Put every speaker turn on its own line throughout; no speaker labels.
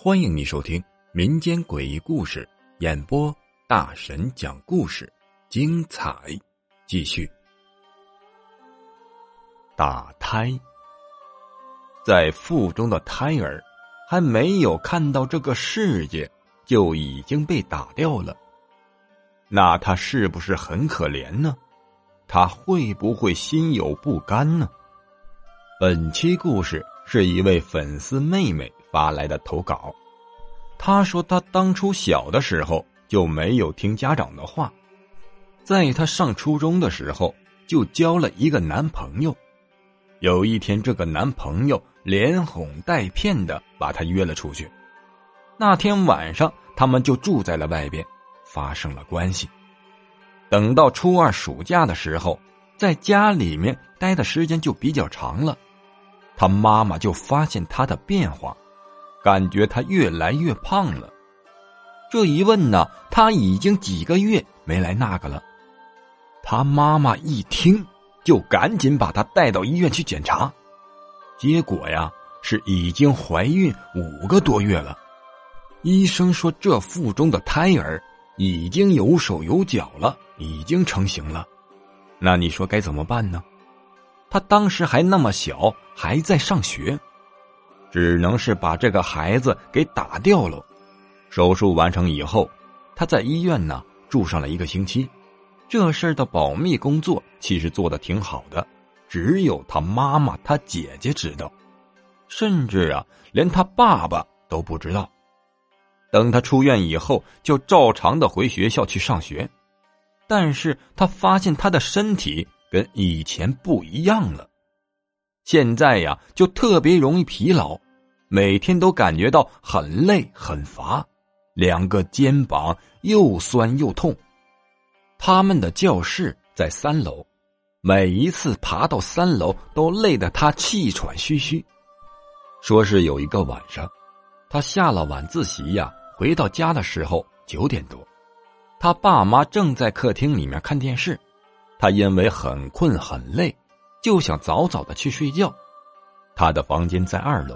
欢迎你收听民间诡异故事演播，大神讲故事，精彩继续。打胎，在腹中的胎儿还没有看到这个世界，就已经被打掉了。那他是不是很可怜呢？他会不会心有不甘呢？本期故事是一位粉丝妹妹发来的投稿。她说，她当初小的时候就没有听家长的话，在她上初中的时候就交了一个男朋友。有一天，这个男朋友连哄带骗的把她约了出去。那天晚上，他们就住在了外边。发生了关系。等到初二暑假的时候，在家里面待的时间就比较长了，他妈妈就发现他的变化，感觉他越来越胖了。这一问呢，他已经几个月没来那个了。他妈妈一听，就赶紧把他带到医院去检查，结果呀是已经怀孕五个多月了。医生说，这腹中的胎儿。已经有手有脚了，已经成型了，那你说该怎么办呢？他当时还那么小，还在上学，只能是把这个孩子给打掉了。手术完成以后，他在医院呢住上了一个星期。这事儿的保密工作其实做的挺好的，只有他妈妈、他姐姐知道，甚至啊，连他爸爸都不知道。等他出院以后，就照常的回学校去上学，但是他发现他的身体跟以前不一样了，现在呀就特别容易疲劳，每天都感觉到很累很乏，两个肩膀又酸又痛。他们的教室在三楼，每一次爬到三楼都累得他气喘吁吁。说是有一个晚上，他下了晚自习呀。回到家的时候九点多，他爸妈正在客厅里面看电视，他因为很困很累，就想早早的去睡觉。他的房间在二楼，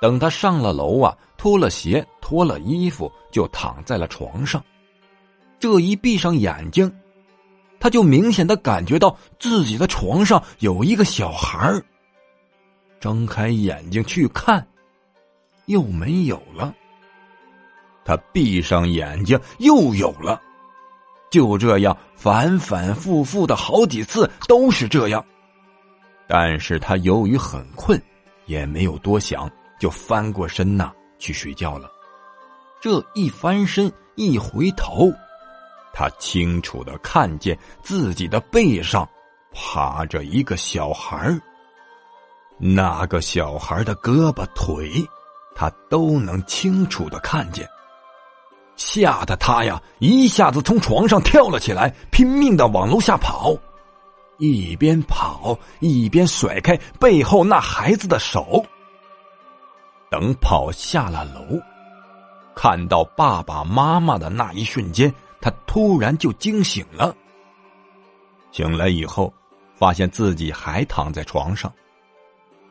等他上了楼啊，脱了鞋脱了衣服就躺在了床上。这一闭上眼睛，他就明显的感觉到自己的床上有一个小孩睁开眼睛去看，又没有了。他闭上眼睛，又有了，就这样反反复复的好几次都是这样。但是他由于很困，也没有多想，就翻过身呐去睡觉了。这一翻身一回头，他清楚的看见自己的背上趴着一个小孩那个小孩的胳膊腿，他都能清楚的看见。吓得他呀，一下子从床上跳了起来，拼命的往楼下跑，一边跑一边甩开背后那孩子的手。等跑下了楼，看到爸爸妈妈的那一瞬间，他突然就惊醒了。醒来以后，发现自己还躺在床上，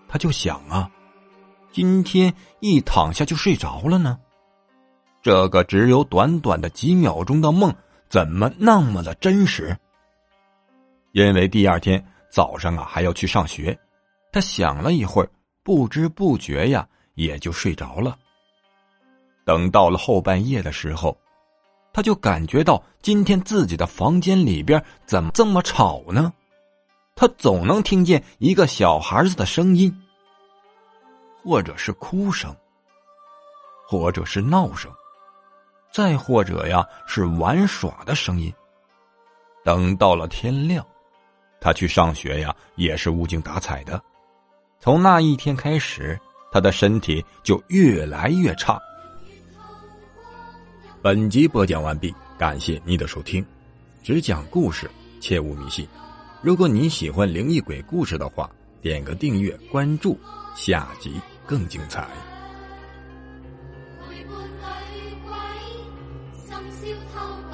他就想啊，今天一躺下就睡着了呢。这个只有短短的几秒钟的梦，怎么那么的真实？因为第二天早上啊还要去上学，他想了一会儿，不知不觉呀也就睡着了。等到了后半夜的时候，他就感觉到今天自己的房间里边怎么这么吵呢？他总能听见一个小孩子的声音，或者是哭声，或者是闹声。再或者呀，是玩耍的声音。等到了天亮，他去上学呀，也是无精打采的。从那一天开始，他的身体就越来越差。本集播讲完毕，感谢您的收听。只讲故事，切勿迷信。如果你喜欢灵异鬼故事的话，点个订阅关注，下集更精彩。you home.